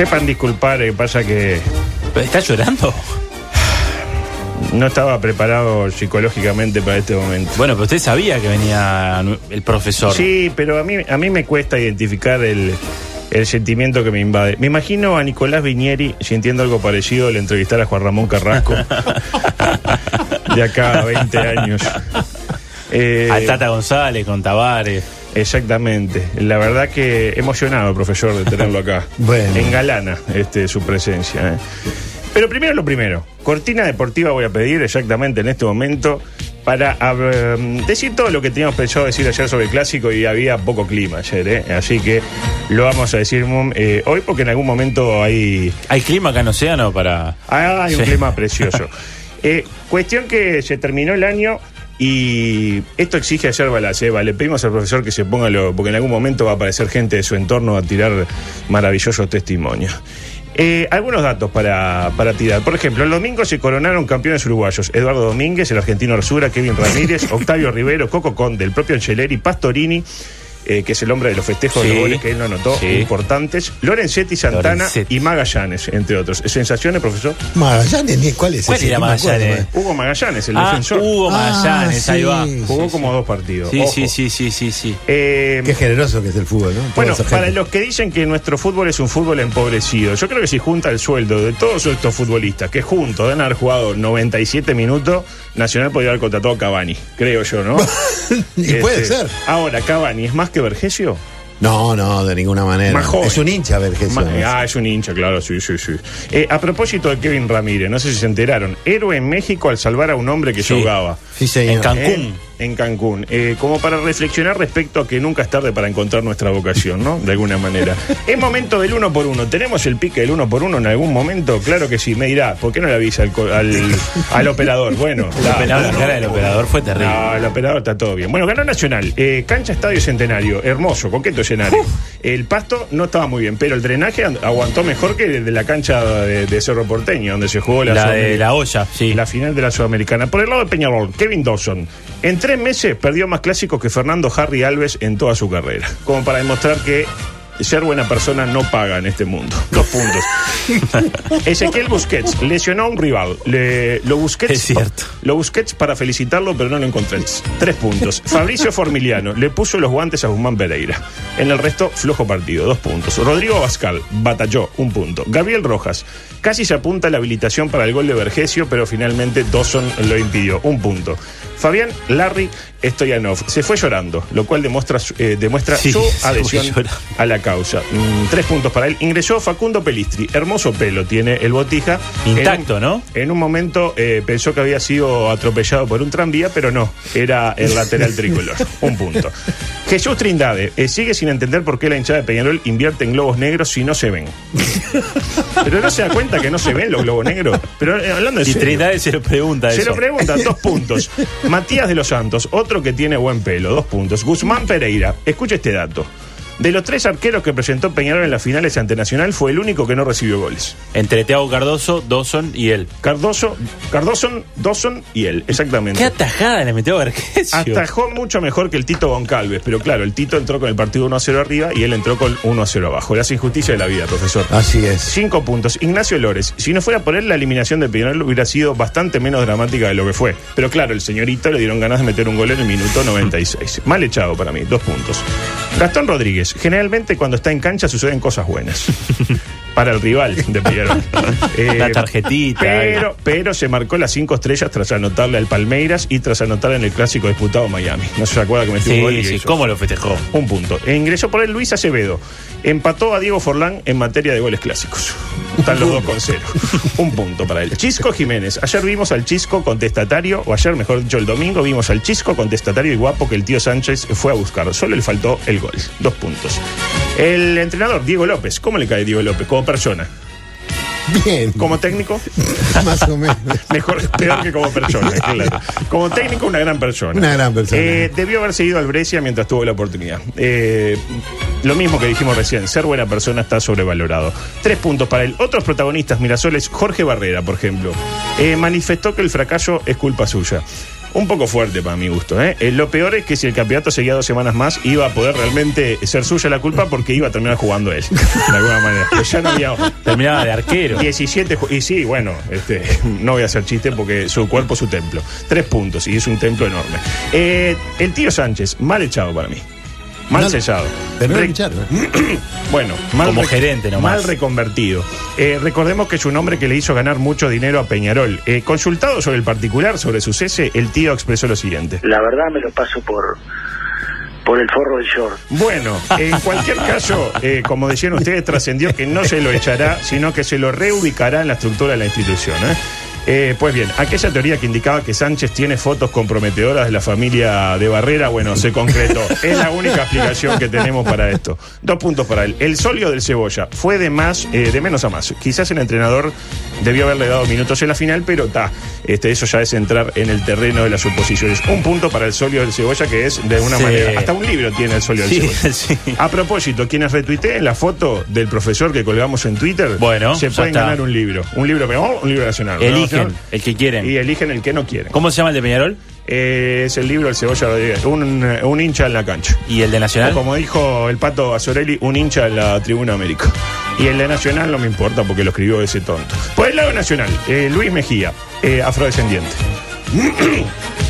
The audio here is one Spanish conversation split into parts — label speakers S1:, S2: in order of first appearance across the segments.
S1: Sepan disculpar, que pasa que
S2: ¿Estás llorando?
S1: no estaba preparado psicológicamente para este momento.
S2: Bueno, pero usted sabía que venía el profesor.
S1: Sí, pero a mí, a mí me cuesta identificar el, el sentimiento que me invade. Me imagino a Nicolás Viñeri sintiendo algo parecido al entrevistar a Juan Ramón Carrasco de acá a 20 años. Eh,
S2: A Tata González con Tavares.
S1: Exactamente. La verdad que emocionado, profesor, de tenerlo acá.
S3: Bueno.
S1: Engalana este, su presencia. ¿eh? Pero primero lo primero. Cortina deportiva voy a pedir exactamente en este momento para eh, decir todo lo que teníamos pensado decir ayer sobre el clásico y había poco clima ayer. ¿eh? Así que lo vamos a decir mm, eh, hoy porque en algún momento hay,
S2: ¿Hay clima acá en Océano para...?
S1: Ah, hay un
S2: Sí.
S1: clima precioso. Eh, cuestión que se terminó el año y esto exige hacer balance. ¿eh? Le pedimos al profesor que se ponga lo. porque en algún momento va a aparecer gente de su entorno a tirar maravillosos testimonios. Eh, algunos datos para, para tirar. Por ejemplo, el domingo se coronaron campeones uruguayos. Eduardo Domínguez, el argentino Arzura, Kevin Ramírez, Octavio Rivero, Coco Conde, el propio Angeleri, Pastorini, eh, que es el hombre de los festejos de los goles que él no anotó,
S2: Sí.
S1: importantes, Lorenzetti Santana
S2: Lorenzetti.
S1: y Magallanes, entre otros. ¿Sensaciones, profesor?
S3: Magallanes, ¿cuál es
S2: ¿Cuál
S3: ese?
S2: era Magallanes?
S1: Hugo Magallanes, el
S2: Ah,
S1: defensor.
S2: Hugo Magallanes,
S3: Ah,
S2: ahí va.
S3: sí.
S1: Jugó como dos partidos.
S2: Sí,
S1: Ojo.
S2: sí, sí, sí, sí, sí.
S1: Eh,
S3: Qué generoso que es el fútbol, ¿no?
S1: Bueno, para los que dicen que nuestro fútbol es un fútbol empobrecido, yo creo que si junta el sueldo de todos estos futbolistas que juntos deben haber jugado 97 minutos, Nacional podría haber contratado a Cavani, creo yo, ¿no?
S3: y puede
S1: Este,
S3: ser.
S1: Ahora, ¿Cavani es más que Vergesio?
S3: No, no, de ninguna manera.
S1: Más joven.
S3: Es un hincha, Vergesio.
S1: Ma- Ah, es un hincha, claro, sí, sí, sí. Eh, a propósito de Kevin Ramírez, no sé si se enteraron, héroe en México al salvar a un hombre que se
S2: Sí.
S1: ahogaba.
S3: Sí, señor.
S2: En Cancún.
S1: En, en Cancún. Eh, como para reflexionar respecto a que nunca es tarde para encontrar nuestra vocación, ¿no? De alguna manera. es momento del uno por uno. ¿Tenemos el pique del uno por uno en algún momento? Claro que sí. Me dirá, ¿por qué no le avisa al, al, al operador? Bueno,
S2: El operador, la cara del operador fue terrible.
S1: No, el operador está todo bien. Bueno, ganó Nacional. Eh, cancha Estadio Centenario. Hermoso, coqueto escenario. El pasto no estaba muy bien, pero el drenaje aguantó mejor que el de la cancha de, de Cerro Porteño, donde se jugó la,
S2: La de olla, sí.
S1: La final de la Sudamericana. Por el lado de Peñarol, Kevin Dawson. En tres meses perdió más clásicos que Fernando Harry Alves en toda su carrera. Como para demostrar que ser buena persona no paga en este mundo. Dos puntos. Ezequiel Busquets lesionó a un rival. Le- lo Busquets
S2: Es cierto.
S1: Lo Busquets para felicitarlo, pero no lo encontré. Tres puntos. Fabricio Formiliano le puso los guantes a Guzmán Pereira. En el resto, flojo partido, dos puntos. Rodrigo Abascal batalló, un punto. Gabriel Rojas casi se apunta a la habilitación para el gol de Vergesio, pero finalmente Dawson lo impidió, un punto. Fabián Larry Stoyanov se fue llorando, lo cual demuestra, su- eh, demuestra
S2: Sí,
S1: su adhesión a la causa. Mm, tres puntos para él. Ingresó Facundo Pelistri. Hermoso pelo tiene el botija.
S2: Intacto,
S1: En
S2: ¿no?
S1: En un momento eh, pensó que había sido atropellado por un tranvía, pero no. Era el lateral tricolor. un punto. Jesús Trindade eh, sigue sin entender por qué la hinchada de Peñarol invierte en globos negros si no se ven. pero no se da cuenta que no se ven los globos negros. Pero eh, hablando de
S2: Y
S1: serio.
S2: Trinidad se lo pregunta
S1: Se
S2: eso.
S1: lo preguntan, dos puntos. Matías de los Santos, otro que tiene buen pelo, dos puntos. Guzmán Pereira, escucha este dato. De los tres arqueros que presentó Peñarol en las finales ante Nacional, fue el único que no recibió goles.
S2: Entre Teago Cardoso, Dawson y él.
S1: Cardoso, Cardoso, Dawson y él, exactamente.
S2: ¿Qué atajada le metió a Vergesio?
S1: Atajó mucho mejor que el Tito Goncalves, pero claro, el Tito entró con el partido 1 a 0 arriba y él entró con 1 a 0 abajo. Las injusticias de la vida, profesor.
S3: Así es.
S1: Cinco puntos. Ignacio Lores. Si no fuera por él, la eliminación de Peñarol hubiera sido bastante menos dramática de lo que fue. Pero claro, el señorito le dieron ganas de meter un gol en el minuto 96. Mal echado para mí, dos puntos. Gastón Rodríguez. Generalmente cuando está en cancha suceden cosas buenas. para el rival de Peñarol. Eh,
S2: La tarjetita.
S1: Pero, pero se marcó las cinco estrellas tras anotarle al Palmeiras y tras anotar en el clásico disputado en Miami. No se acuerda que metió un gol y
S2: Sí, sí. ¿cómo lo festejó?
S1: Un punto. E ingresó por él Luis Acevedo. Empató a Diego Forlán en materia de goles clásicos. Están los dos con cero. Un punto para él. Chisco Jiménez. Ayer vimos al Chisco contestatario, o ayer, mejor dicho, el domingo, vimos al Chisco contestatario y guapo que el tío Sánchez fue a buscar. Solo le faltó el gol. Dos puntos. El entrenador, Diego López. ¿Cómo le cae Diego López? Como persona.
S3: Bien.
S1: Como técnico,
S3: Más o menos.
S1: mejor, peor que como persona, claro. Como técnico, una gran persona.
S3: Una gran persona.
S1: Eh, debió haber seguido al Brescia mientras tuvo la oportunidad. Eh, lo mismo que dijimos recién, ser buena persona está sobrevalorado. Tres puntos para él. Otros protagonistas, Mirasoles, Jorge Barrera, por ejemplo, eh, manifestó que el fracaso es culpa suya. Un poco fuerte para mi gusto. ¿eh? Eh, lo peor es que si el campeonato seguía dos semanas más, iba a poder realmente ser suya la culpa porque iba a terminar jugando él. De alguna manera. Ya no había.
S2: Terminaba de arquero.
S1: 17 ju- y sí, bueno, este, no voy a hacer chiste porque su cuerpo es su templo. Tres puntos y es un templo enorme. Eh, el tío Sánchez, mal echado para mí. Mal
S3: Mal-
S1: sellado.
S3: Pero no
S1: Re-
S3: hincharon.
S1: bueno, mal
S2: Como
S1: re-
S2: gerente nomás.
S1: Mal reconvertido. Eh, recordemos que es un hombre que le hizo ganar mucho dinero a Peñarol. Eh, consultado sobre el particular, sobre su cese, el tío expresó lo siguiente.
S4: La verdad me lo paso por por el forro del short.
S1: Bueno, en cualquier caso, eh, como decían ustedes, trascendió que no se lo echará, sino que se lo reubicará en la estructura de la institución. ¿eh? Eh, pues bien, aquella teoría que indicaba que Sánchez tiene fotos comprometedoras de la familia de Barrera, bueno, se concretó. es la única explicación que tenemos para esto. Dos puntos para él. El solio del Cebolla fue de más, eh, de menos a más. Quizás el entrenador debió haberle dado minutos en la final, pero está. Este, eso ya es entrar en el terreno de las suposiciones. Un punto para el solio del Cebolla, que es de una
S2: Sí.
S1: manera. Hasta un libro tiene el solio del Cebolla.
S2: sí.
S1: A propósito, quienes retuiteen la foto del profesor que colgamos en Twitter,
S2: Bueno,
S1: se pueden
S2: está.
S1: ganar un libro. Un libro peor, un libro nacional. ¿no?
S2: Eligen el que quieren.
S1: Y eligen el que no quieren.
S2: ¿Cómo se llama el de Peñarol?
S1: Eh, es el libro del Cebolla Rodríguez, un, un hincha en la cancha.
S2: ¿Y el de
S1: O
S2: Nacional?
S1: como dijo el pato Azorelli, un hincha en la Tribuna América. Y el de Nacional no me importa porque lo escribió ese tonto. Por el lado nacional, eh, Luis Mejía, eh, afrodescendiente.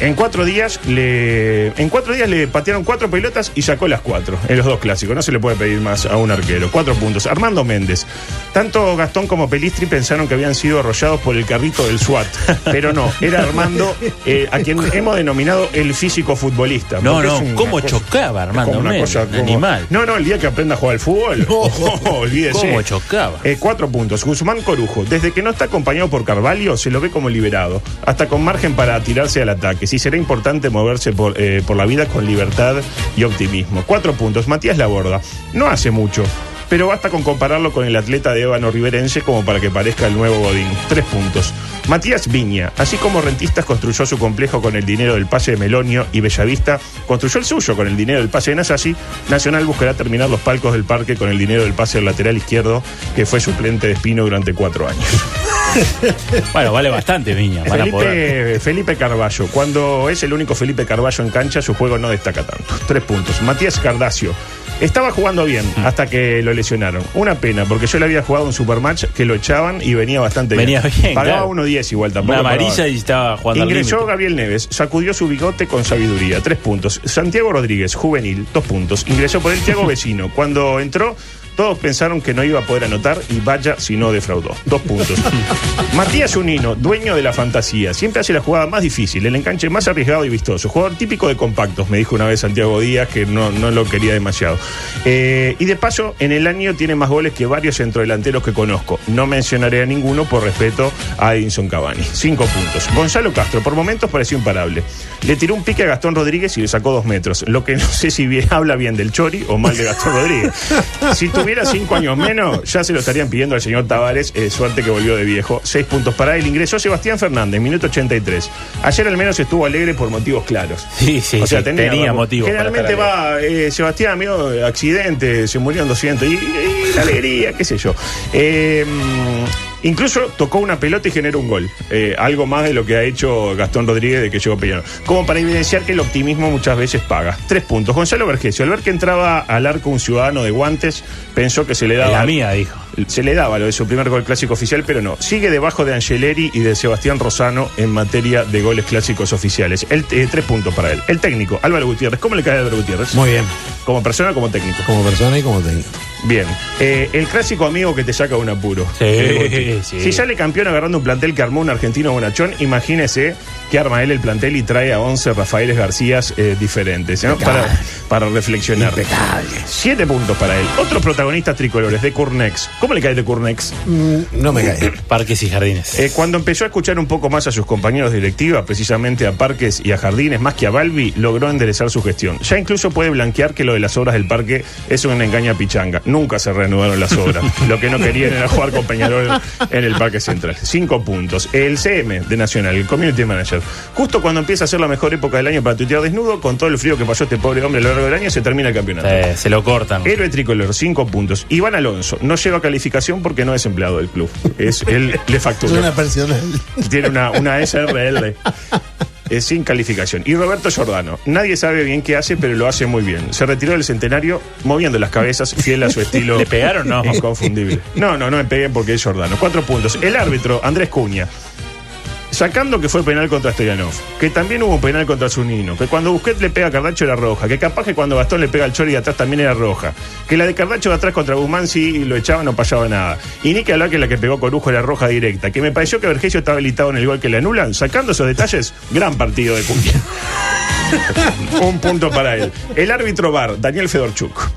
S1: En cuatro días le en cuatro días le patearon cuatro pelotas y sacó las cuatro en los dos clásicos. No se le puede pedir más a un arquero. Cuatro puntos. Armando Méndez. Tanto Gastón como Pelistri pensaron que habían sido arrollados por el carrito del SWAT, pero no. Era Armando eh, a quien hemos denominado el físico futbolista.
S2: No, no, ¿cómo
S1: cosa-
S2: chocaba Armando
S1: como una
S2: Méndez?
S1: cosa como-
S2: animal.
S1: No, no, el día que aprenda a jugar al fútbol. No, olvídese.
S2: ¿Cómo chocaba?
S1: Eh, cuatro puntos. Guzmán Corujo. Desde que no está acompañado por Carvalho, se lo ve como liberado. Hasta con margen para tirarse al ataque. Sí será importante moverse por, eh, por la vida con libertad y optimismo. Cuatro puntos. Matías Laborda. No hace mucho. Pero basta con compararlo con el atleta de Ébano Riverense como para que parezca el nuevo Godín. Tres puntos. Matías Viña, así como Rentistas construyó su complejo con el dinero del pase de Melonio y Bellavista, construyó el suyo con el dinero del pase de Nasasi, Nacional buscará terminar los palcos del parque con el dinero del pase del lateral izquierdo, que fue suplente de Espino durante cuatro años.
S2: Bueno, vale bastante, Viña. Poder.
S1: Felipe, Felipe Carballo. Cuando es el único Felipe Carballo en cancha, su juego no destaca tanto. Tres puntos. Matías Cardacio. Estaba jugando bien
S2: Mm.
S1: hasta que lo lesionaron. Una pena, porque yo le había jugado un supermatch que lo echaban y venía bastante
S2: Venía bien,
S1: Pagaba
S2: claro.
S1: 1.10 igual, tampoco.
S2: Una
S1: pagaba.
S2: amarilla y estaba jugando al
S1: Ingresó. Gabriel Neves, sacudió su bigote con sabiduría, tres puntos. Santiago Rodríguez, juvenil, dos puntos. Ingresó por el Thiago Vecino. Cuando entró, todos pensaron que no iba a poder anotar y vaya si no defraudó. Dos puntos. Matías Unino, dueño de la fantasía, siempre hace la jugada más difícil, el enganche más arriesgado y vistoso. Jugador típico de compactos, me dijo una vez Santiago Díaz, que no, no lo quería demasiado. Eh, y de paso, en el año tiene más goles que varios centrodelanteros que conozco. No mencionaré a ninguno por respeto a Edinson Cavani. Cinco puntos. Gonzalo Castro, por momentos pareció imparable. Le tiró un pique a Gastón Rodríguez y le sacó dos metros. Lo que no sé si bien habla bien del Chori o mal de Gastón Rodríguez. Si tuviera cinco años menos, ya se lo estarían pidiendo al señor Tavares. eh, suerte que volvió de viejo. Seis puntos para él. Ingresó Sebastián Fernández, minuto 83. Ayer al menos estuvo alegre por motivos claros.
S2: Sí, sí,
S1: O sea,
S2: sí,
S1: tenía,
S2: tenía motivos
S1: Generalmente va, eh, Sebastián, amigo, accidente, se murieron 200. Y, y la alegría, qué sé yo. Eh, incluso tocó una pelota y generó un gol. Eh, algo más de lo que ha hecho Gastón Rodríguez de que llegó Peñarol. Como para evidenciar que el optimismo muchas veces paga. Tres puntos. Gonzalo Vergesio, al ver que entraba al arco un ciudadano de guantes, pensó que se le daba.
S2: La mía, dijo.
S1: Se le daba lo de su primer gol clásico oficial, pero no. Sigue debajo de Angeleri y de Sebastián Rosano en materia de goles clásicos oficiales. El, eh, tres puntos para él. El técnico, Álvaro Gutiérrez. ¿Cómo le cae a Álvaro Gutiérrez?
S3: Muy bien.
S1: Como persona o como técnico.
S3: Como persona y como técnico.
S1: Bien. Eh, el clásico amigo que te saca un apuro.
S2: Sí, sí.
S1: Si sale campeón agarrando un plantel que armó un argentino bonachón, imagínese que arma él el plantel y trae a 11 Rafaeles Garcías eh, diferentes, ¿no? para, para reflexionar. Siete puntos para él. Otros protagonistas tricolores de Curnex. ¿Cómo le cae de Curnex?
S3: Mm, No me cae.
S2: Parques y jardines.
S1: Eh, cuando empezó a escuchar un poco más a sus compañeros de directiva, precisamente a Parques y a Jardines, más que a Balbi, logró enderezar su gestión. Ya incluso puede blanquear que lo de las obras del parque es una engaña pichanga. Nunca se reanudaron las obras. lo que no querían era jugar con Peñarol en el Parque Central. Cinco puntos. El CM de Nacional, el Community Manager. Justo cuando empieza a ser la mejor época del año para tuitear desnudo, con todo el frío que pasó este pobre hombre a lo largo del año, se termina el campeonato.
S2: Eh, se lo cortan.
S1: Héroe tricolor, cinco puntos. Iván Alonso no lleva calificación porque no es empleado del club. Es, él le factura.
S3: Suena personal.
S1: Tiene una, una SRL. Es sin calificación. Y Roberto Giordano. Nadie sabe bien qué hace, pero lo hace muy bien. Se retiró del centenario moviendo las cabezas, fiel a su estilo.
S2: ¿Le pegaron, no?
S1: Inconfundible. No, no, no me pegué porque es Giordano. Cuatro puntos. El árbitro, Andrés Cuña. Sacando que fue penal contra Stoyanov, que también hubo un penal contra Zunino, que cuando Busquets le pega a Cardacho era roja, que capaz que cuando Gastón le pega al Chori de atrás también era roja, que la de Cardacho de atrás contra Guzmán si lo echaba no pasaba nada. Y ni que hablar que la que pegó Corujo era roja directa, que me pareció que Vergesio estaba habilitado en el gol que le anulan. Sacando esos detalles, gran partido de Cuña. un punto para él. El árbitro VAR, Daniel Fedorchuk.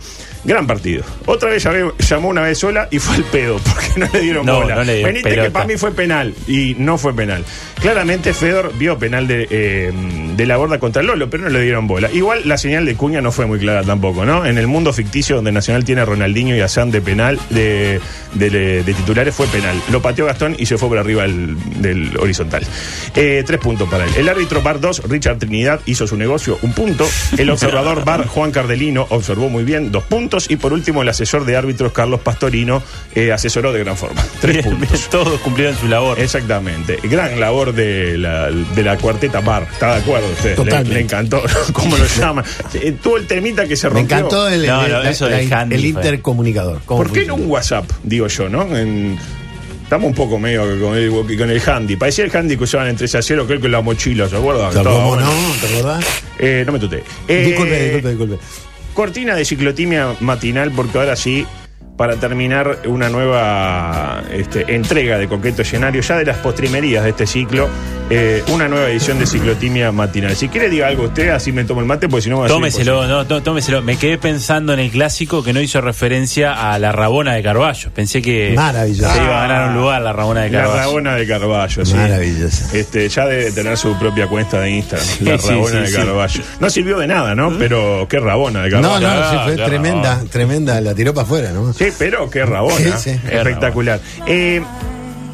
S1: Gran partido. Otra vez llamó una vez sola y fue el pedo, porque no le dieron
S2: No,
S1: bola.
S2: no le dio
S1: Venite que para mí fue penal. Y no fue penal. Claramente Fedor vio penal de, eh, de la borda contra Lolo, pero no le dieron bola. Igual la señal de Cuña no fue muy clara tampoco, ¿no? En el mundo ficticio donde Nacional tiene a Ronaldinho y a Sam de penal, de, de- de titulares, fue penal. Lo pateó Gastón y se fue por arriba del, del horizontal. Eh, tres puntos para él. El árbitro Bar 2, Richard Trinidad, hizo su negocio, un punto. El observador Bar, Juan Cardelino, observó muy bien, dos puntos. Y por último, el asesor de árbitros, Carlos Pastorino, eh, asesoró de gran forma. Tres
S2: Bien,
S1: puntos.
S2: bien, todos cumplieron su labor.
S1: Exactamente. Gran labor de la, de la cuarteta bar. ¿Está de acuerdo usted? Le, le encantó. ¿Cómo lo llama? Eh, Tuvo el temita que se
S3: Me
S1: rompió.
S3: encantó el,
S2: No,
S3: el-
S2: no,
S3: la-
S2: eso
S3: la- el intercomunicador. ¿Cómo
S1: ¿Por qué no un WhatsApp? Digo yo, ¿no? En- Estamos un poco medio con el, con el handy. Parecía el handy que usaban en 3 a 0, creo que la mochila, ¿se acuerdan?
S3: ¿Cómo no? ¿Te acordás?
S1: Eh, no me tuteé. Eh,
S3: disculpe, disculpe, disculpe.
S1: Cortina de ciclotimia matinal, porque ahora sí, para terminar una nueva este, entrega de Coqueto Escenario, ya de las postrimerías de este ciclo, eh, una nueva edición de ciclotimia matinal. Si quiere, diga algo usted, así me tomo el mate, porque si no va a ser
S2: Tómeselo, no, tó- tómeselo. Me quedé pensando en el clásico que no hizo referencia a la Rabona de Carballo. Pensé que
S3: Maravilloso.
S2: se iba a ganar un lugar la Rabona de
S1: La
S2: Carballo.
S1: Rabona de Carballo, sí.
S3: Maravilloso.
S1: Este, ya debe tener su propia cuenta de Instagram,
S2: Sí,
S1: la
S2: sí,
S1: Rabona
S2: sí,
S1: de
S2: sí.
S1: Carballo. No sirvió de nada, ¿no? Pero qué Rabona de
S3: No,
S1: Carballo.
S3: no,
S2: Ah,
S3: sí, fue tremenda, tremenda. La tiró para afuera, ¿no?
S1: Sí, pero qué rabona.
S3: Sí, sí.
S1: Espectacular. Eh,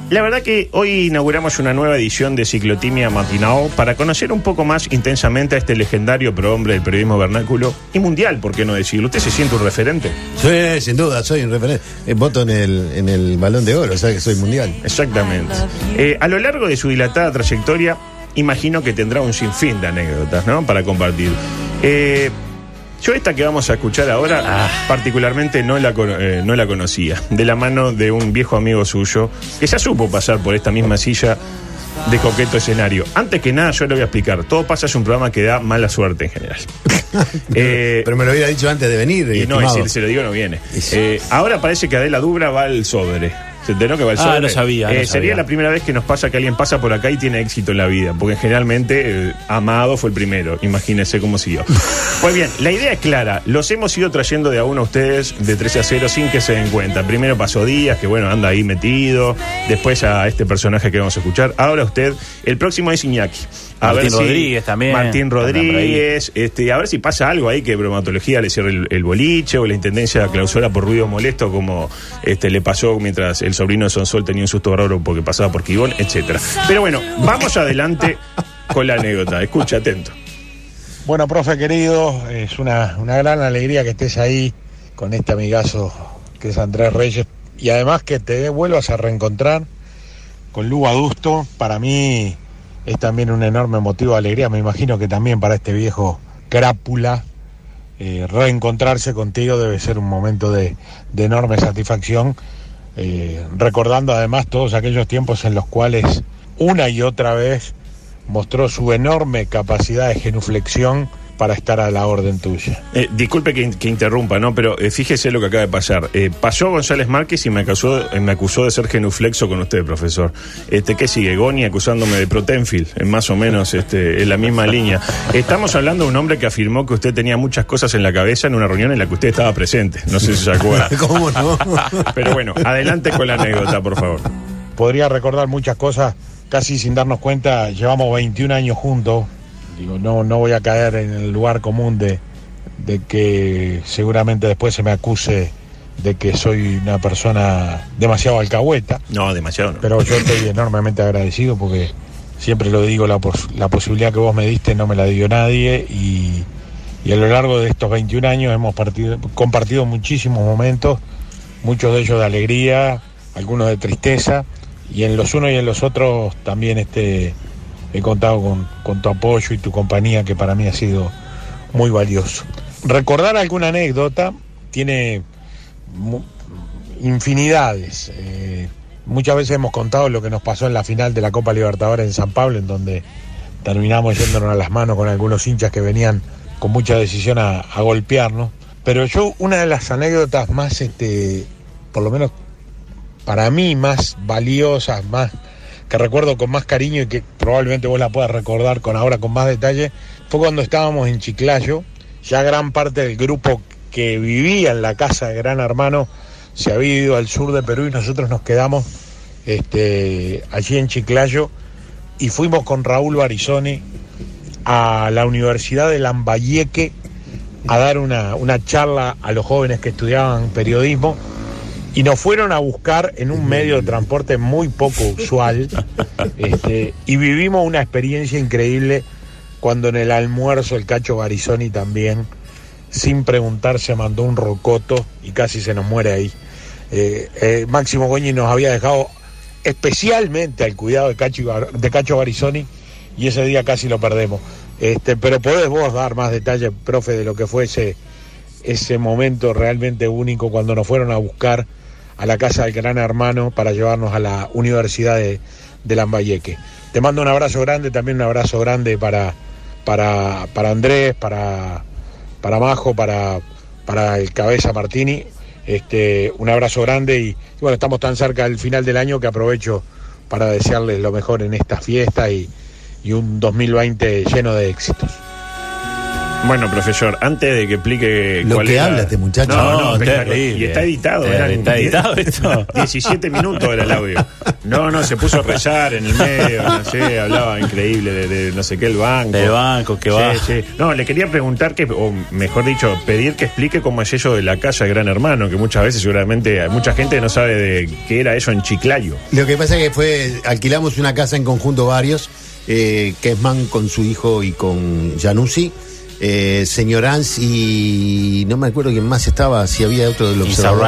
S1: la verdad que hoy inauguramos una nueva edición de Ciclotimia Matinao para conocer un poco más intensamente a este legendario prohombre del periodismo vernáculo y mundial, ¿por qué no decirlo? ¿Usted se siente un referente?
S3: Sí, sin duda, soy un referente. Eh, voto en el, en el balón de oro, o sea que soy mundial.
S1: Exactamente. Eh, a lo largo de su dilatada trayectoria, imagino que tendrá un sinfín de anécdotas, ¿no? Para compartir. Eh, yo esta que vamos a escuchar ahora,
S2: Ah.
S1: particularmente no la, cono- eh, no la conocía. De la mano de un viejo amigo suyo, que ya supo pasar por esta misma silla de coqueto escenario. Antes que nada, yo le voy a explicar. Todo pasa es un programa que da mala suerte en general. Eh,
S3: Pero me lo hubiera dicho antes de venir.
S1: y no, si se lo digo, no viene. Eh, ahora parece que Adela Dubra va al sobre. ¿Se enteró que va al
S2: Ah,
S1: sobre?
S2: no sabía, no
S1: Eh, Sería
S2: sabía.
S1: la primera vez que nos pasa que alguien pasa por acá y tiene éxito en la vida. Porque generalmente eh, Amado fue el primero. Imagínense cómo siguió. Pues bien, la idea es clara. Los hemos ido trayendo de a uno a ustedes de 13 a 0 sin que se den cuenta. Primero pasó Díaz, que bueno, anda ahí metido. Después a este personaje que vamos a escuchar. Ahora usted. El próximo es Iñaki. A
S2: Martín
S1: ver si-
S2: Rodríguez también.
S1: Martín
S2: Andan por ahí.
S1: Rodríguez. Este, a ver si pasa algo ahí que bromatología le cierre el, el boliche o la intendencia clausura por ruido molesto como este, le pasó mientras el sobrino de Sonsol tenía un susto raro porque pasaba por Quibón, etcétera. Pero bueno, vamos adelante con la anécdota. Escucha, atento.
S5: Bueno, profe querido, es una, una gran alegría que estés ahí con este amigazo que es Andrés Reyes y además que te vuelvas a reencontrar con Lugo Adusto. Para mí es también un enorme motivo de alegría, me imagino que también para este viejo crápula eh, reencontrarse contigo debe ser un momento de enorme satisfacción, eh, recordando además todos aquellos tiempos en los cuales una y otra vez mostró su enorme capacidad de genuflexión para estar a la orden tuya.
S1: Eh, disculpe que, que interrumpa, ¿no? Pero eh, fíjese lo que acaba de pasar. Eh, pasó González Márquez y me acusó, eh, me acusó de ser genuflexo con usted, profesor. Este, ¿Qué sigue? Goni acusándome de Protenfil, en más o menos este, en la misma línea. Estamos hablando de un hombre que afirmó que usted tenía muchas cosas en la cabeza en una reunión en la que usted estaba presente. No sé si se acuerda.
S3: ¿Cómo no?
S1: Pero bueno, adelante con la anécdota, por favor.
S5: Podría recordar muchas cosas casi sin darnos cuenta. Llevamos 21 años juntos. Digo, no, no voy a caer en el lugar común de, de que seguramente después se me acuse de que soy una persona demasiado alcahueta.
S1: No, demasiado no.
S5: Pero yo estoy enormemente agradecido porque siempre lo digo, la, pos- la posibilidad que vos me diste no me la dio nadie y, y a lo largo de estos 21 años hemos partido- compartido muchísimos momentos, muchos de ellos de alegría, algunos de tristeza y en los unos y en los otros también este, he contado con, tu apoyo y tu compañía que para mí ha sido muy valioso. Recordar alguna anécdota tiene infinidades. Eh, muchas veces hemos contado lo que nos pasó en la final de la Copa Libertadores en San Pablo, en donde terminamos yéndonos a las manos con algunos hinchas que venían con mucha decisión a, a golpearnos. Pero yo, una de las anécdotas más, este, por lo menos para mí, más valiosas, más que recuerdo con más cariño y que probablemente vos la puedas recordar con ahora con más detalle, fue cuando estábamos en Chiclayo, ya gran parte del grupo que vivía en la casa de Gran Hermano se había ido al sur de Perú y nosotros nos quedamos este, allí en Chiclayo. Y fuimos con Raúl Barizoni a la Universidad de Lambayeque a dar una, una charla a los jóvenes que estudiaban periodismo y nos fueron a buscar en un medio de transporte muy poco usual este, y vivimos una experiencia increíble cuando en el almuerzo el Cacho Barizoni también, sin preguntar, se mandó un rocoto y casi se nos muere ahí. Eh, eh, Máximo Goñi nos había dejado especialmente al cuidado de Cacho, de Cacho Barizoni y ese día casi lo perdemos. Este, pero podés vos dar más detalles, profe, de lo que fue ese, ese momento realmente único cuando nos fueron a buscar a la casa del gran hermano para llevarnos a la Universidad de, Lambayeque. Te mando un abrazo grande, también un abrazo grande para, para, para Andrés, para, para Majo, para, para el Cabeza Martini. Este, un abrazo grande y, y bueno, estamos tan cerca del final del año que aprovecho para desearles lo mejor en esta fiesta y, y un 2020 lleno de éxitos.
S1: Bueno, profesor, antes de que explique
S3: Lo
S1: cuál
S3: que
S1: era-
S3: habla este muchacho.
S1: No, no,
S2: No.
S1: Y está editado,
S2: Está-
S1: eran
S2: está editado esto.
S1: 17 minutos era el audio. No, no, se puso a rezar en el medio, no sé, hablaba increíble de, de no sé qué, el banco.
S2: Del banco, que
S1: Sí,
S2: va.
S1: sí. No, le quería preguntar que, o mejor dicho, pedir que explique cómo es eso de la casa de Gran Hermano, que muchas veces seguramente mucha gente no sabe de qué era eso en Chiclayo.
S3: Lo que pasa es que fue, alquilamos una casa en conjunto varios, eh, Kesman con su hijo y con Januzzi, eh, señor Ans y no me acuerdo quién más estaba, si había otro del observador.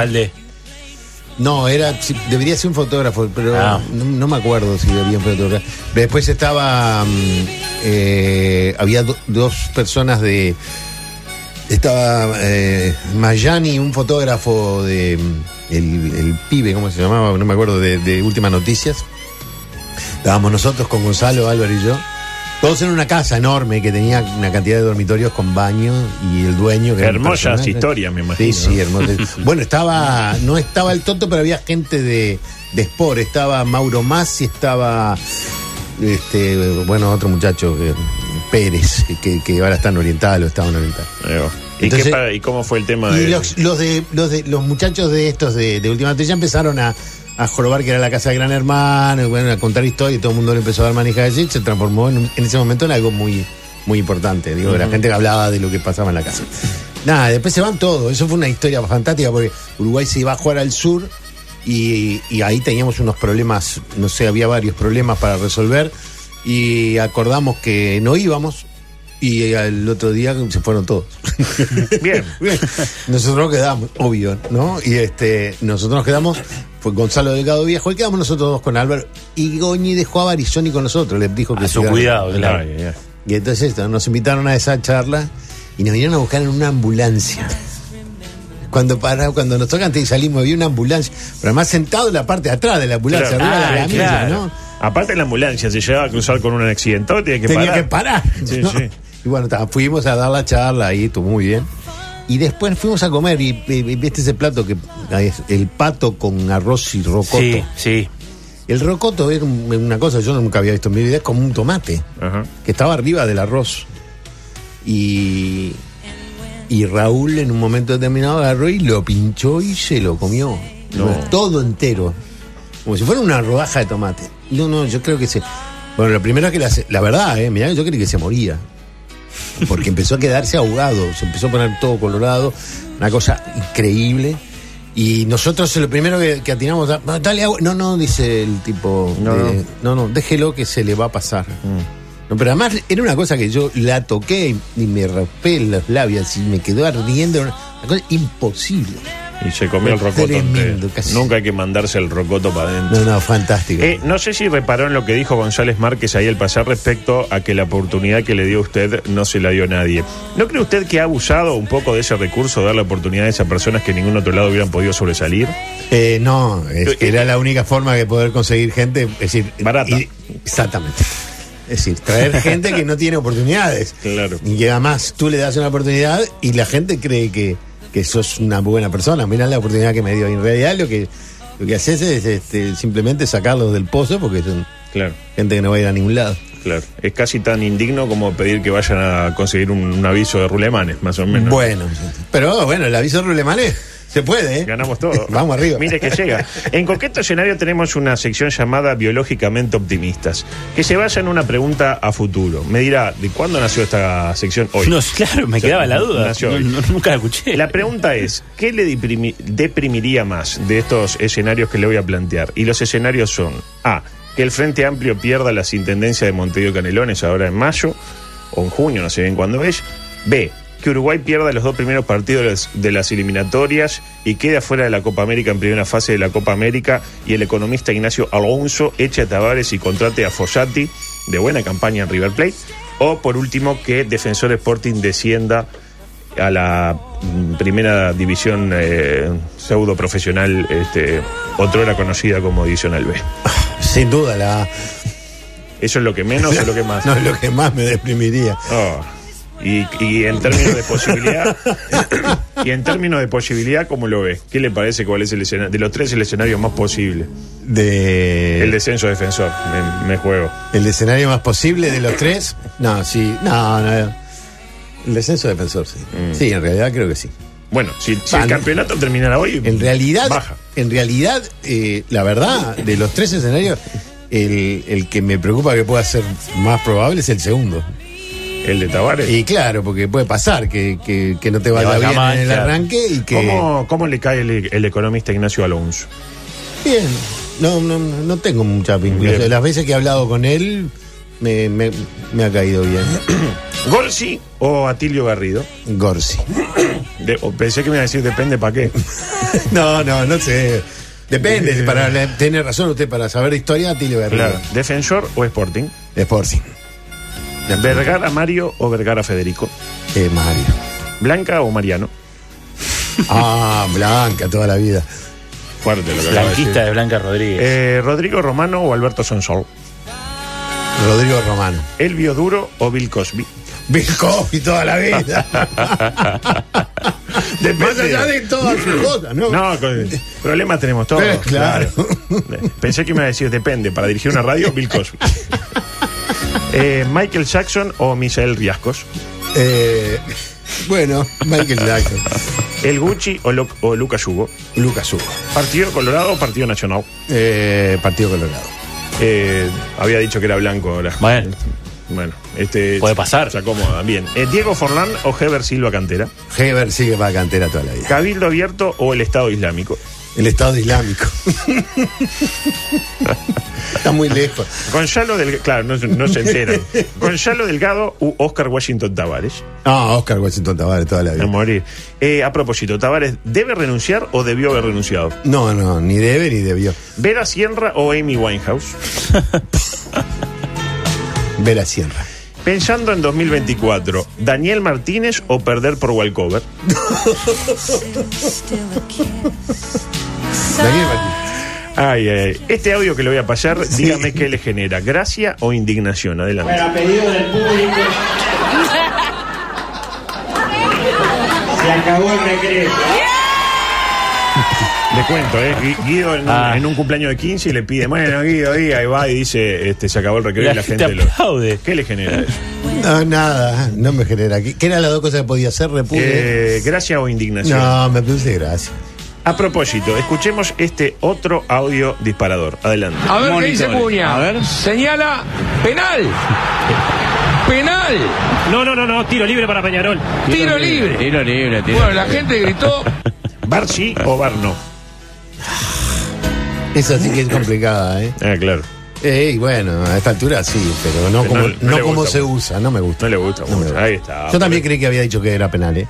S3: No, era, debería ser un fotógrafo, pero
S2: Ah.
S3: no, no me acuerdo si había un fotógrafo. Después estaba, mm, eh, había do- dos personas de, estaba eh, Mayani, un fotógrafo de, mm, el, el pibe, ¿cómo se llamaba? No me acuerdo, de, de Últimas Noticias. Estábamos nosotros con Gonzalo, Álvaro y yo. Todos en una casa enorme que tenía una cantidad de dormitorios con baño y el dueño. Que
S1: Hermosas historias, me imagino.
S3: Sí, sí, hermoso. bueno, estaba, no estaba el tonto, pero había gente de, de Sport. Estaba Mauro Massi, estaba, este, bueno, otro muchacho, que- Pérez, que, que ahora está en Oriental o estaba en Oriental.
S1: Ahí va. ¿Y,
S3: Entonces-
S1: qué pa- ¿Y cómo fue el tema de.?
S3: Los, los de, los de los muchachos de estos de, de Última Noticias empezaron a, a jorobar que era la casa de Gran Hermano, y bueno, a contar historias y todo el mundo le empezó a dar manija allí, se transformó en, ese momento en algo muy, muy importante. Digo, la gente que hablaba de lo que pasaba en la casa. Nada, después se van todos. Eso fue una historia fantástica porque Uruguay se iba a jugar al sur y, y ahí teníamos unos problemas, no sé, había varios problemas para resolver y acordamos que no íbamos y al otro día se fueron todos.
S1: Bien.
S3: Bien. Nosotros nos quedamos, obvio, ¿no? Y este, nosotros nos quedamos, fue Gonzalo Delgado Viejo, y quedamos nosotros dos con Álvaro. Y Goñi dejó a Barizoni con nosotros, le dijo que
S2: A
S3: se
S2: su cuidado, claro.
S3: Y entonces esto, nos invitaron a esa charla y nos vinieron a buscar en una ambulancia. Cuando para, cuando nos tocan y salimos, había una ambulancia, pero además sentado en la parte de atrás de la ambulancia,
S1: Claro.
S3: arriba de la
S2: Ah,
S3: camilla,
S2: claro.
S3: ¿no?
S1: Aparte la ambulancia, si llegaba a cruzar con un accidentado, tenía que
S3: Tenía
S1: parar.
S3: que parar.
S1: Sí,
S3: ¿no?
S1: sí.
S3: Y bueno, ta, fuimos a dar la charla ahí, estuvo muy bien. Y después fuimos a comer y, y- y viste ese plato que es el pato con arroz y rocoto.
S2: Sí, sí.
S3: El rocoto era un- una cosa que yo nunca había visto en mi vida, es como un tomate
S1: Ajá.
S3: que estaba arriba del arroz. Y, y Raúl en un momento determinado agarró y lo pinchó y se lo comió.
S1: No.
S3: Todo entero. Como si fuera una rodaja de tomate. No, no, yo creo que se. Bueno, lo primero que la, la verdad, eh, mirá, yo creí que se moría. Porque empezó a quedarse ahogado, se empezó a poner todo colorado, una cosa increíble. Y nosotros lo primero que, que atinamos, a, "Ah, dale agua. No, no, dice el tipo.
S1: No,
S3: no, no, déjelo que se le va a pasar. No, pero además era una cosa que yo la toqué y, me raspé los labios y me quedó ardiendo. Una cosa imposible.
S1: Y se comió el rocoto
S3: Tremendo,
S1: entero.
S3: casi.
S1: Nunca hay que mandarse el rocoto para adentro.
S3: No, no, fantástico.
S1: Eh, no sé si reparó en lo que dijo González Márquez ahí al pasar respecto a que la oportunidad que le dio usted no se la dio nadie. ¿No cree usted que ha abusado un poco de ese recurso de dar la oportunidad a esas personas que en ningún otro lado hubieran podido sobresalir?
S3: Eh, no, es que era la única forma de poder conseguir gente, es decir,
S1: Barata.
S3: y- exactamente. Es decir, traer gente que no tiene oportunidades.
S1: Claro.
S3: Y además tú le das una oportunidad y la gente cree que, que sos una buena persona. Mira la oportunidad que me dio. Y en realidad lo que, lo que haces es este, simplemente sacarlos del pozo porque son
S1: Claro.
S3: gente que no va a ir a ningún lado.
S1: Claro, es casi tan indigno como pedir que vayan a conseguir un, un aviso de rulemanes, más o menos.
S3: Bueno, pero bueno, el aviso de Rulemanes se puede, ¿eh?
S1: Ganamos todo.
S3: Vamos arriba.
S1: Mire que llega. En coqueto escenario tenemos una sección llamada Biológicamente Optimistas, que se basa en una pregunta a futuro. Me dirá, ¿de cuándo nació esta sección? Hoy.
S2: No, claro, me
S1: O sea,
S2: quedaba la duda.
S1: nació
S2: No,
S1: hoy.
S2: no, nunca la escuché.
S1: La pregunta es, ¿qué le deprimi- deprimiría más de estos escenarios que le voy a plantear? Y los escenarios son A, que el Frente Amplio pierda las intendencias de Montevideo y Canelones ahora en mayo o en junio, no sé bien cuándo es. B, que Uruguay pierda los dos primeros partidos de las- eliminatorias y quede afuera de la Copa América en primera fase de la Copa América y el economista Ignacio Alonso eche a Tavares y contrate a Fossati de buena campaña en River Plate. O por último, que Defensor Sporting descienda a la mm, primera división eh, pseudo profesional, este, otrora conocida como Divisional B.
S3: Sin duda, la
S1: ¿Eso es lo que menos o lo que más?
S3: No es lo que más me deprimiría.
S1: Oh. Y, y en términos de posibilidad, y en términos de posibilidad, ¿cómo lo ve? ¿Qué le parece cuál es el escenario? De los tres, el escenario más posible.
S3: De
S1: El descenso defensor, me, me juego.
S3: el escenario más posible de los tres. No, sí, no, no. El descenso defensor, sí.
S1: Mm.
S3: Sí, en realidad creo que sí.
S1: Bueno, si, si el campeonato terminara hoy,
S3: En realidad,
S1: baja.
S3: en realidad, eh, la verdad, de los tres escenarios, el, el que me preocupa que pueda ser más probable es el segundo.
S1: El de Tavares.
S3: Y claro, porque puede pasar que, que- que no te vaya,
S2: vaya
S3: bien
S2: mal,
S3: en el
S2: claro.
S3: arranque y que.
S1: ¿Cómo, ¿Cómo le cae el, el economista Ignacio Alonso?
S3: Bien. No, no, no tengo mucha vinculación. Las veces que he hablado con él, me, me- me ha caído bien.
S1: ¿Gorsi o Atilio Garrido?
S3: Gorsi.
S1: De- o pensé que me iba a decir depende para qué.
S3: No, no, no sé. Depende, para la- tiene razón usted, para saber historia, Tilio Garrido.
S1: Claro. ¿Defensor o Sporting?
S3: Sporting.
S1: ¿Vergara Mario o Vergara Federico?
S3: Eh, Mario.
S1: ¿Blanca o Mariano?
S3: Ah, Blanca, toda la vida.
S1: Fuerte lo que acaba de
S2: Blanquista
S1: decir.
S2: de Blanca Rodríguez.
S1: Eh, ¿Rodrigo Romano o Alberto Sonsol?
S3: Rodrigo Romano.
S1: ¿Elvio Duro o Bill Cosby?
S3: Bill Cosby toda la vida. Más allá de todas sus cosas, ¿no?
S1: No, con- problemas tenemos todos.
S3: Eh, claro.
S1: Pensé que me iba a decir depende, para dirigir una radio, Bill Cosby. Eh, ¿Michael Jackson o Misael Riascos?
S3: Eh, bueno, Michael Jackson.
S1: ¿El Gucci o, Lu- o Lucas Hugo?
S3: Lucas Hugo.
S1: ¿Partido Colorado o Partido Nacional?
S3: Eh, Partido Colorado.
S1: Eh, había dicho que era blanco ahora.
S2: Bueno.
S1: Bueno, este.
S2: Puede pasar.
S1: Se acomoda. Bien. Eh, ¿Diego Forlán o Heber Silva Cantera?
S3: Heber sigue para cantera toda la vida.
S1: ¿Cabildo Abierto o el Estado Islámico?
S3: El Estado Islámico. Está muy lejos.
S1: Gonzalo Delgado. Claro, no, no se enteran. Gonzalo Delgado u Oscar Washington Tavares.
S3: Ah, Oscar Washington Tavares toda la
S1: A
S3: vida.
S1: morir. Eh, a propósito, ¿Tavares debe renunciar o debió haber renunciado?
S3: No, no, ni debe ni debió.
S1: ¿Vera Sierra o Amy Winehouse?
S3: Ver a Sierra.
S1: Pensando en 2024, ¿Daniel Martínez o perder por Walcover?
S3: Daniel.
S1: Ay, ay, ay. Este audio que le voy a pasar, dígame qué le genera, gracia o indignación. Adelante.
S6: a pedido del público.
S1: acabó el recreo. Le cuento, ¿eh? Gui- Guido en, un-
S2: Ah.
S1: en un cumpleaños de 15 y le pide, bueno, Guido, ahí, ahí va y dice, este, se acabó el recreo
S2: La
S1: y la
S2: gente
S1: gente lo... ¿Qué le genera eso?
S3: No, nada, no me genera. ¿Qué, qué eran las dos cosas que podía hacer? Repude.
S1: Eh, ¿Gracia o indignación?
S3: no, me produce gracia.
S1: A propósito, escuchemos este otro audio disparador. Adelante.
S6: A ver qué dice. Cuña.
S2: A ver.
S6: Señala penal. Penal.
S7: No, no, no, no, tiro libre para Peñarol.
S6: Tiro libre.
S2: Tiro libre, tiro
S6: Bueno, la gente gritó.
S1: ¿Bar sí o bar no?
S3: Esa sí que es complicada, ¿eh?
S1: Ah, claro.
S3: Eh, y bueno, a esta altura sí, pero no como,
S1: no
S3: como se usa, no me gusta.
S1: No le gusta
S3: No me
S1: mucho.
S3: gusta.
S1: Ahí está.
S3: Yo también creí que había dicho que era penal, ¿eh?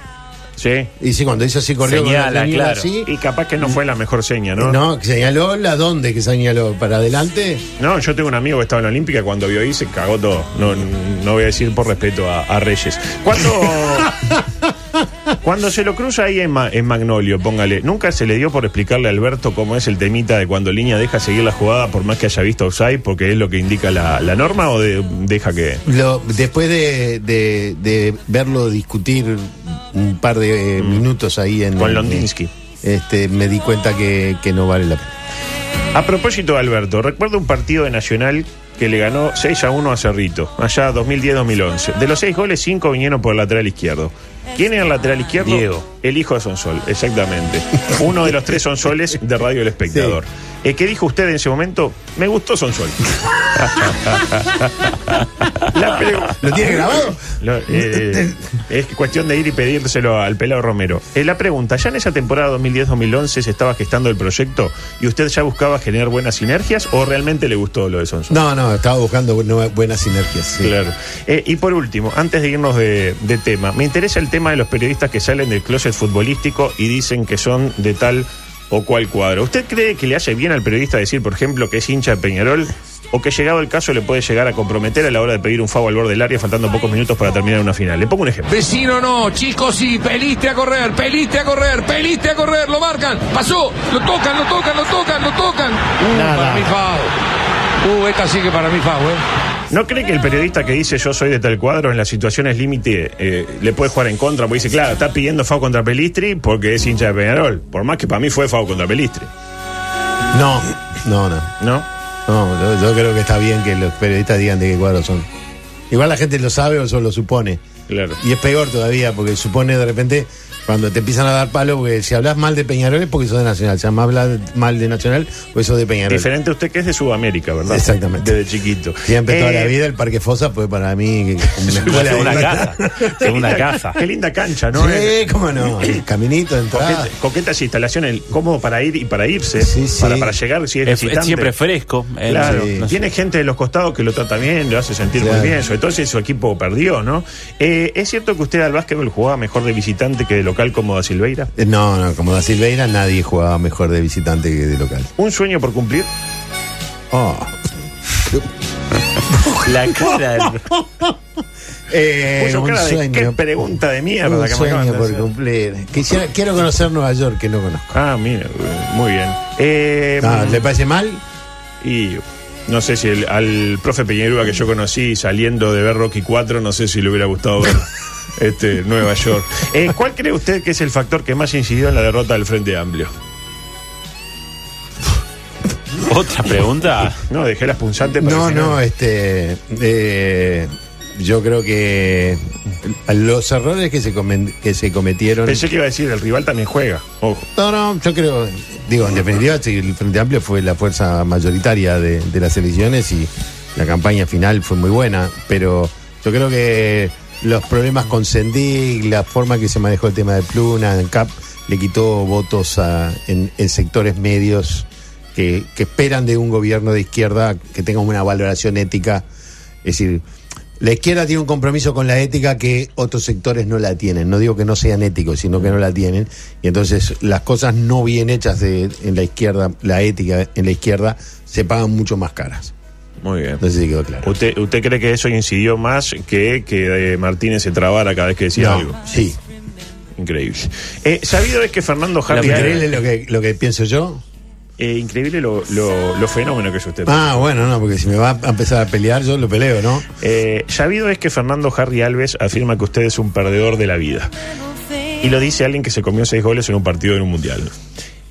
S1: Sí.
S3: Y sí, cuando hizo así corrió con la
S2: Señala,
S3: señal
S2: claro.
S3: así.
S1: Y capaz que no fue la mejor seña, ¿no?
S3: No, que señaló la dónde que señaló para adelante.
S1: No, yo tengo un amigo que estaba en la Olímpica, cuando vio ahí se cagó todo. No, no voy a decir por respeto a, a Reyes. Cuando, cuando se lo cruza ahí en, Ma- en Magnolio, póngale, ¿nunca se le dio por explicarle a Alberto cómo es el temita de cuando Línea deja seguir la jugada por más que haya visto offside, porque es lo que indica la, la norma o de- deja que...
S3: Lo, después de, de- de verlo discutir un par de eh, minutos ahí en.
S1: Mm. Con Londinsky.
S3: Este, me di cuenta que, que no vale la pena.
S1: A propósito Alberto, recuerdo un partido de Nacional que le ganó 6 a 1 a Cerrito, allá 2010-2011. De los 6 goles, 5 vinieron por el lateral izquierdo. ¿Quién era el lateral izquierdo?
S2: Diego.
S1: El hijo de Sonsol, exactamente. Uno de los tres Sonsoles de Radio El Espectador. Eh, ¿Qué dijo usted en ese momento? Me gustó Sonsol. La
S3: ¿Lo tiene grabado?
S1: Lo- eh, es cuestión de ir y pedírselo al pelado Romero. Eh, la pregunta, ¿ya en esa temporada 2010-2011 se estaba gestando el proyecto y usted ya buscaba generar buenas sinergias o realmente le gustó lo de Sonso?
S3: No, no, estaba buscando bu- buenas sinergias. sí.
S1: Claro. Eh, y por último, antes de irnos de, de tema, me interesa el tema de los periodistas que salen del closet futbolístico y dicen que son de tal o cual cuadro. ¿Usted cree que le hace bien al periodista decir, por ejemplo, que es hincha de Peñarol? ¿O que llegado el caso le puede llegar a comprometer a la hora de pedir un favor al borde del área faltando pocos minutos para terminar una final? Le pongo un ejemplo.
S6: Vecino no, chicos sí, peliste a correr, peliste a correr, peliste a correr, lo marcan, pasó, lo tocan, lo tocan, lo tocan, lo tocan. Uh,
S3: Nada.
S6: para mí FAO. Uh, esta sí que para mí FAO, eh.
S1: ¿No cree que el periodista que dice yo soy de tal cuadro en las situaciones límite eh, le puede jugar en contra? Porque dice, claro, está pidiendo FAO contra Pelistri porque es hincha de Peñarol. Por más que para mí fue FAO contra Pelistri.
S3: No, no, no.
S1: ¿No?
S3: No, yo, yo creo que está bien que los periodistas digan de qué cuadro son. Igual la gente lo sabe o solo lo supone.
S1: Claro.
S3: Y es peor todavía, porque supone de repente cuando te empiezan a dar palo, porque si hablas mal de Peñarol es porque sos de Nacional. Si hablas mal de Nacional, pues sos de Peñarol.
S1: Diferente a usted que es de Sudamérica, ¿verdad?
S3: Exactamente.
S1: Desde chiquito.
S3: Siempre toda
S1: Eh,
S3: la vida el Parque Fosa fue para mí como una escuela
S2: Segunda
S3: de-
S2: casa. Segunda casa.
S1: Qué linda cancha, ¿no? Eh,
S3: Sí, cómo no. Caminito entrada.
S1: Coqueta- coquetas instalaciones, cómodo para ir y para irse,
S3: Sí, sí.
S1: Para, para llegar si es,
S2: Es, es
S1: visitante.
S2: siempre fresco. eh,
S1: Claro,
S3: Sí.
S1: tiene gente de los costados que lo trata bien, lo hace sentir
S3: Claro.
S1: muy bien, sobre todo si su equipo perdió, ¿no? Eh, ¿Es cierto que usted al básquetbol jugaba mejor de visitante que de local como da Silveira?
S3: Eh, No, no, como da Silveira nadie jugaba mejor de visitante que de local.
S1: ¿Un sueño por cumplir?
S3: Oh.
S2: La cara
S3: Eh,
S1: Puso
S3: un
S1: cara de,
S3: sueño.
S1: qué pregunta de mierda
S3: Un
S1: que me
S3: sueño
S1: de
S3: por
S1: hacer.
S3: cumplir. Quisiera, quiero conocer Nueva York, que no conozco.
S1: Ah, mira, muy bien. Eh,
S3: Ah, ¿Le parece mal?
S1: Y no sé si el- al profe Peñerúa que yo conocí saliendo de ver Rocky 4, no sé si le hubiera gustado ver este, Nueva York. Eh, ¿Cuál cree usted que es el factor que más incidió en la derrota del Frente Amplio?
S2: Otra pregunta.
S1: No, dejé las punzantes para
S3: No,
S1: el final.
S3: no, este. eh, yo creo que los errores que se, comen- que se cometieron.
S1: Pensé que iba a decir, el rival también juega. Ojo.
S3: No, no, yo creo. Digo, en definitiva, sí, el Frente Amplio fue la fuerza mayoritaria de, de las elecciones y la campaña final fue muy buena, pero yo creo que los problemas con Sendig, la forma que se manejó el tema de Pluna, el CAP, le quitó votos a- en, sectores medios que, que esperan de un gobierno de izquierda que tenga una valoración ética. Es decir, la izquierda tiene un compromiso con la ética que otros sectores no la tienen. No digo que no sean éticos, sino que no la tienen. Y entonces las cosas no bien hechas de, en la izquierda, la ética en la izquierda, se pagan mucho más caras.
S1: Muy bien.
S3: No sé si quedó claro.
S1: ¿Usted, ¿Usted cree que eso incidió más que que eh, Martínez se trabara cada vez que decía
S3: No,
S1: algo?
S3: sí.
S1: Increíble. Eh, ¿Sabido es que Fernando Harry...
S3: Increíble lo que, lo que pienso yo.
S1: Eh, increíble lo, lo, lo fenómeno que es usted.
S3: Ah, bueno, no, porque si me va a empezar a pelear, yo lo peleo, ¿no?
S1: Eh, sabido es que Fernando Harry Alves afirma que usted es un perdedor de la vida. Y lo dice alguien que se comió seis goles en un partido en un mundial.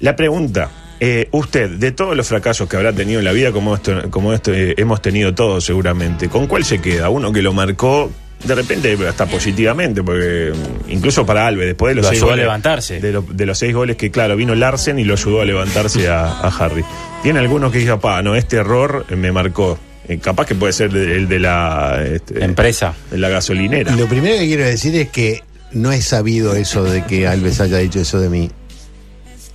S1: La pregunta, eh, usted, de todos los fracasos que habrá tenido en la vida, como esto, como esto eh, hemos tenido todos seguramente, ¿con cuál se queda? Uno que lo marcó de repente hasta positivamente, porque mm, incluso para Alves, después de los
S2: Lo
S1: seis
S2: ayudó a
S1: goles,
S2: levantarse.
S1: De, lo- de los seis goles que, claro, vino Larsen y lo ayudó a levantarse a, a Harry. Tiene algunos que diga, pa, no, este error me marcó. Eh, capaz que puede ser el de la este,
S2: Empresa.
S1: de la gasolinera.
S3: Lo primero que quiero decir es que no he sabido eso de que Alves haya dicho eso de mí.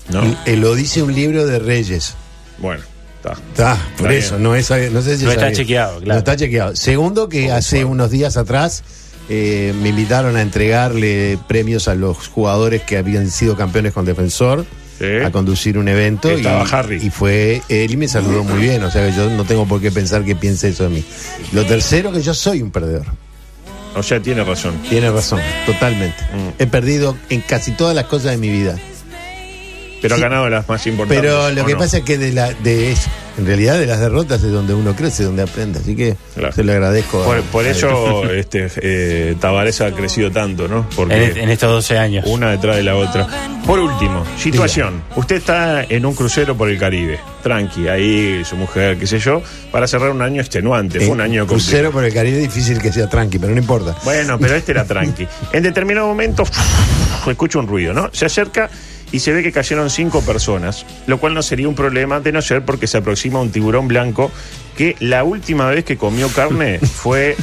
S1: ¿No?
S3: Lo dice un libro de Reyes.
S1: Bueno, está.
S3: Está, por
S1: Está
S3: eso,
S1: bien.
S3: no, es, no sé si
S2: No
S3: es
S2: está chequeado, claro.
S3: No está chequeado. Segundo, que hace unos días atrás eh, me invitaron a entregarle premios a los jugadores que habían sido campeones con Defensor.
S1: Sí.
S3: A conducir un evento y,
S1: Estaba Harry.
S3: y fue él y me saludó muy bien, o sea que yo no tengo por qué pensar que piense eso de mí. Lo tercero que yo soy un perdedor.
S1: O sea, tiene razón.
S3: Tiene razón, totalmente.
S1: Mm.
S3: He perdido en casi todas las cosas de mi vida.
S1: Pero
S3: Sí.
S1: ha ganado las más importantes.
S3: Pero lo
S1: ¿o
S3: que
S1: no?
S3: pasa es que de la, de es- en realidad de las derrotas es donde uno crece, donde aprende. Así que
S1: Claro.
S3: se lo agradezco. a-
S1: Por, por
S3: a-
S1: eso este, eh, Tavares ha crecido tanto, ¿no? Porque
S2: En, en estos 12 años.
S1: una detrás de la otra. Por último, situación. Usted está en un crucero por el Caribe, tranqui, ahí su mujer, qué sé yo, para cerrar un año extenuante. Fue un
S3: Eh,
S1: año
S3: crucero
S1: complicado.
S3: por el Caribe difícil que sea tranqui, pero no importa.
S1: Bueno, pero este era tranqui. En determinado momento, escucha un ruido, ¿no? Se acerca y se ve que cayeron cinco personas, lo cual no sería un problema de no ser porque se aproxima un tiburón blanco que la última vez que comió carne fue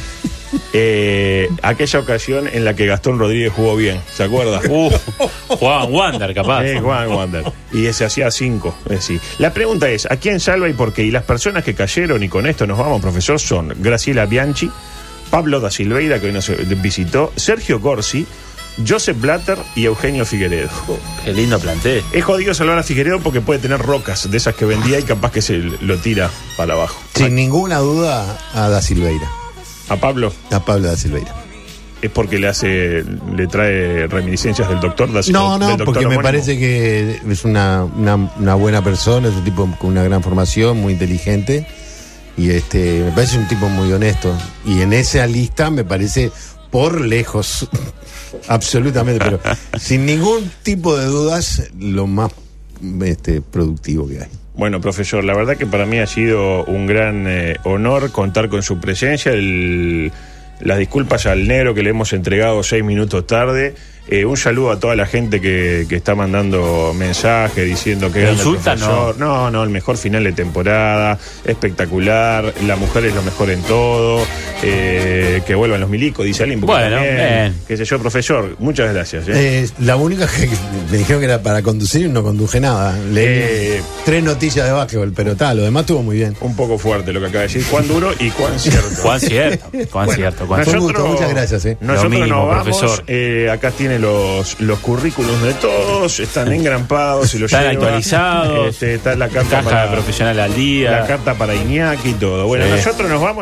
S1: eh, aquella ocasión en la que Gastón Rodríguez jugó bien, ¿se acuerda?
S2: Uh, Juan Wander, capaz.
S1: Eh, Juan Wander. Y se hacía cinco. decir. La pregunta es, ¿a quién salva y por qué? Y las personas que cayeron, y con esto nos vamos, profesor, son Graciela Bianchi, Pablo da Silveira, que hoy nos visitó, Sergio Corsi, Joseph Blatter y Eugenio Figueredo.
S2: Qué lindo plantel.
S1: Es jodido salvar a Figueredo porque puede tener rocas de esas que vendía y capaz que se lo tira para abajo.
S3: Sin ninguna duda a Da Silveira,
S1: A Pablo
S3: a Pablo Da Silveira.
S1: es porque le hace, le trae reminiscencias del doctor da
S3: No, no,
S1: doctor
S3: porque me parece que es una, una, una buena persona, es un tipo con una gran formación, muy inteligente. Y este, me parece un tipo muy honesto. Y en esa lista me parece por lejos, absolutamente, pero sin ningún tipo de dudas, lo más este, productivo que hay.
S1: Bueno, profesor, la verdad que para mí ha sido un gran eh, honor contar con su presencia. Las disculpas al negro que le hemos entregado seis minutos tarde. Eh, un saludo a toda la gente que, que está mandando mensajes diciendo que
S2: ¿Lo
S1: grande el
S2: insultan,
S1: profesor. No, no, el mejor final de temporada, espectacular. La mujer es lo mejor en todo. eh, que vuelvan los milicos, dice alguien.
S2: Bueno,
S1: también,
S2: bien.
S1: Qué sé yo, profesor, muchas gracias. ¿eh?
S3: Eh, la única que me dijeron que era para conducir y no conduje nada. Leí
S1: Eh,
S3: tres noticias de básquetbol, pero tal, lo demás estuvo muy bien.
S1: Un poco fuerte lo que acaba de decir. Cuán duro y cuán cierto.
S2: Cuán cierto. Cuán
S1: Bueno,
S2: cierto. Cuán cierto.
S3: gusto, muchas gracias, eh.
S1: Nosotros
S2: Lo mínimo,
S1: nos vamos.
S2: profesor.
S1: eh, acá tiene los, los currículums de todos, están engrampados y los
S2: Están
S1: lleva.
S2: actualizados.
S1: Este, está la carta
S2: Caja
S1: para,
S2: profesional al día.
S1: la carta para Iñaki y todo. Bueno,
S2: Sí.
S1: nosotros nos vamos.